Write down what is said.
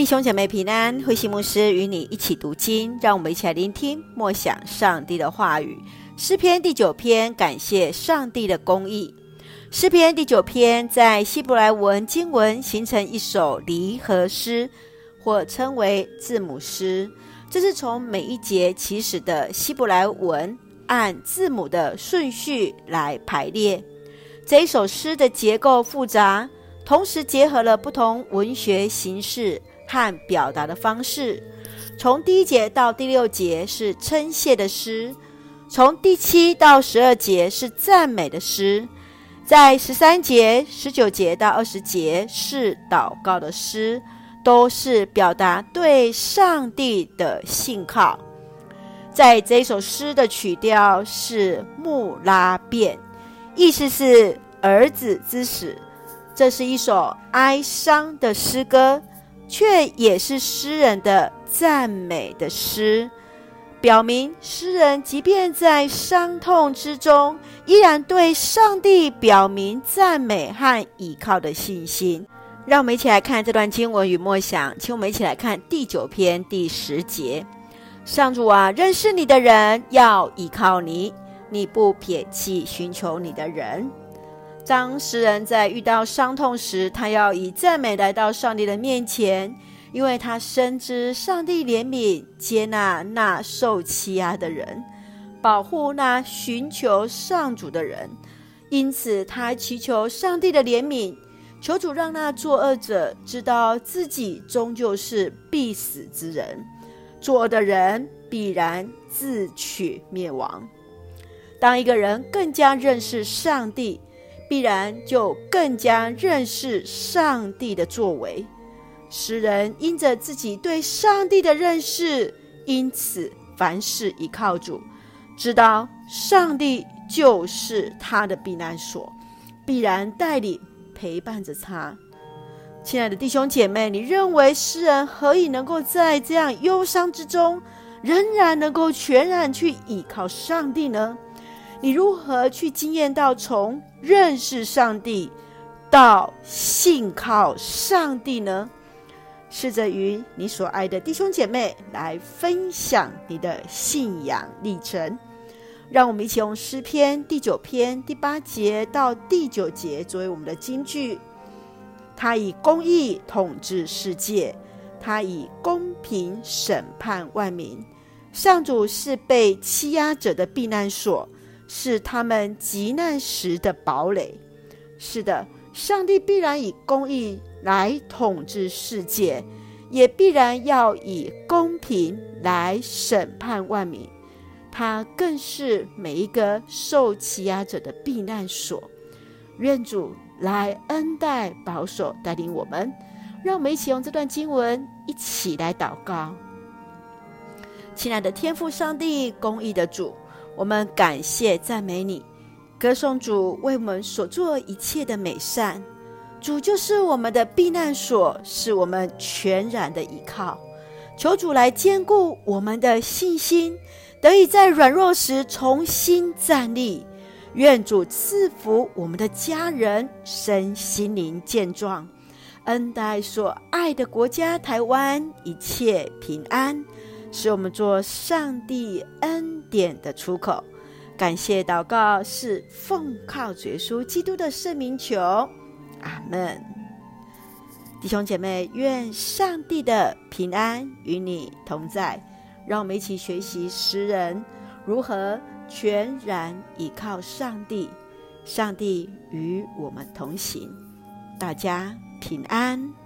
弟兄姐妹平安，慧馨牧师与你一起读经，让我们一起来聆听默想上帝的话语。诗篇第九篇，感谢上帝的公义。诗篇第九篇在希伯来文经文形成一首离合诗，或称为字母诗。这是从每一节起始的希伯来文按字母的顺序来排列。这一首诗的结构复杂，同时结合了不同文学形式和表达的方式。从第一节到第六节是称谢的诗。从第七到十二节是赞美的诗，在十三节、十九节到二十节是祷告的诗，都是表达对上帝的信靠。在这首诗的曲调是穆拉变，意思是儿子之死。这是一首哀伤的诗歌，却也是诗人的赞美的诗。表明诗人即便在伤痛之中，依然对上帝表明赞美和倚靠的信心。让我们一起来看这段经文与默想，请我们一起来看第九篇第十节：上主啊，认识你的人要倚靠你，你不撇弃寻求你的人。当诗人在遇到伤痛时，他要以赞美来到上帝的面前。因为他深知上帝怜悯、接纳那受欺压的人，保护那寻求上主的人，因此他祈求上帝的怜悯，求主让那作恶者知道自己终究是必死之人，作恶的人必然自取灭亡。当一个人更加认识上帝，必然就更加认识上帝的作为。诗人因着自己对上帝的认识，因此凡事依靠主，知道上帝就是他的避难所，必然带领陪伴着他。亲爱的弟兄姐妹，你认为诗人何以能够在这样忧伤之中，仍然能够全然去依靠上帝呢？你如何去经验到从认识上帝到信靠上帝呢？试着与你所爱的弟兄姐妹来分享你的信仰历程，让我们一起用诗篇第九篇第八节到第九节作为我们的金句。他以公义统治世界，他以公平审判万民。上主是被欺压者的避难所，是他们急难时的堡垒。是的，上帝必然以公义。来统治世界，也必然要以公平来审判万民。他更是每一个受欺压者的避难所。愿主来恩待、保守、带领我们。让我们一起用这段经文一起来祷告。亲爱的天父上帝，公义的主，我们感谢赞美你，歌颂主为我们所做一切的美善。主就是我们的避难所，是我们全然的依靠。求主来坚固我们的信心，得以在软弱时重新站立。愿主赐福我们的家人身心灵健壮，恩待所爱的国家台湾一切平安，使我们做上帝恩典的出口。感谢祷告是奉靠主耶稣基督的圣名求。阿门，弟兄姐妹，愿上帝的平安与你同在。让我们一起学习诗人如何全然倚靠上帝，上帝与我们同行。大家平安。